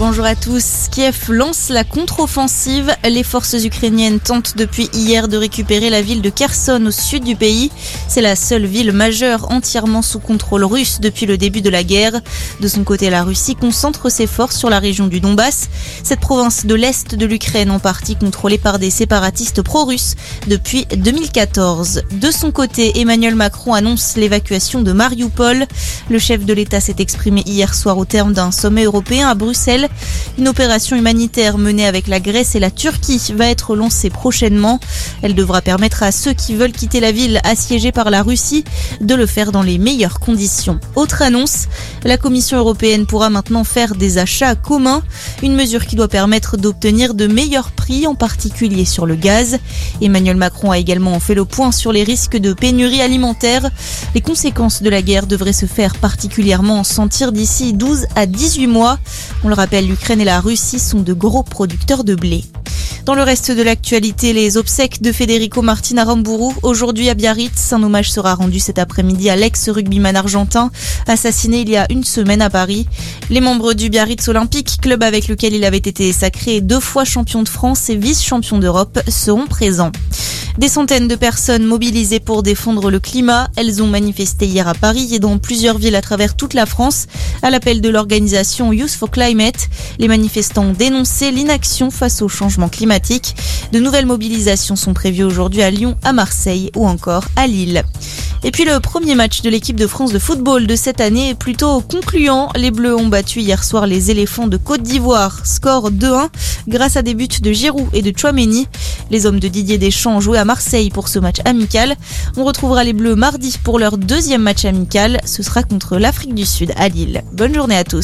Bonjour à tous. Kiev lance la contre-offensive. Les forces ukrainiennes tentent depuis hier de récupérer la ville de Kherson au sud du pays. C'est la seule ville majeure entièrement sous contrôle russe depuis le début de la guerre. De son côté, la Russie concentre ses forces sur la région du Donbass. Cette province de l'est de l'Ukraine en partie contrôlée par des séparatistes pro-russes depuis 2014. De son côté, Emmanuel Macron annonce l'évacuation de Mariupol. Le chef de l'État s'est exprimé hier soir au terme d'un sommet européen à Bruxelles. Une opération humanitaire menée avec la Grèce et la Turquie va être lancée prochainement. Elle devra permettre à ceux qui veulent quitter la ville assiégée par la Russie de le faire dans les meilleures conditions. Autre annonce, la Commission européenne pourra maintenant faire des achats communs, une mesure qui doit permettre d'obtenir de meilleurs prix, en particulier sur le gaz. Emmanuel Macron a également fait le point sur les risques de pénurie alimentaire. Les conséquences de la guerre devraient se faire particulièrement sentir d'ici 12 à 18 mois. l'Ukraine et la Russie sont de gros producteurs de blé. Dans le reste de l'actualité, les obsèques de Federico Martin à Rambourou. Aujourd'hui à Biarritz, un hommage sera rendu cet après-midi à l'ex-rugbyman argentin, assassiné il y a une semaine à Paris. Les membres du Biarritz Olympique, club avec lequel il avait été sacré deux fois champion de France et vice-champion d'Europe, seront présents. Des centaines de personnes mobilisées pour défendre le climat. Elles ont manifesté hier à Paris et dans plusieurs villes à travers toute la France à l'appel de l'organisation Youth for Climate. Les manifestants ont dénoncé l'inaction face au changement climatique. De nouvelles mobilisations sont prévues aujourd'hui à Lyon, à Marseille ou encore à Lille. Et puis le premier match de l'équipe de France de football de cette année est plutôt concluant. Les Bleus ont battu hier soir les éléphants de Côte d'Ivoire. Score 2-1 grâce à des buts de Giroud et de Chouameni. Les hommes de Didier Deschamps ont joué à Marseille pour ce match amical. On retrouvera les Bleus mardi pour leur deuxième match amical. Ce sera contre l'Afrique du Sud à Lille. Bonne journée à tous.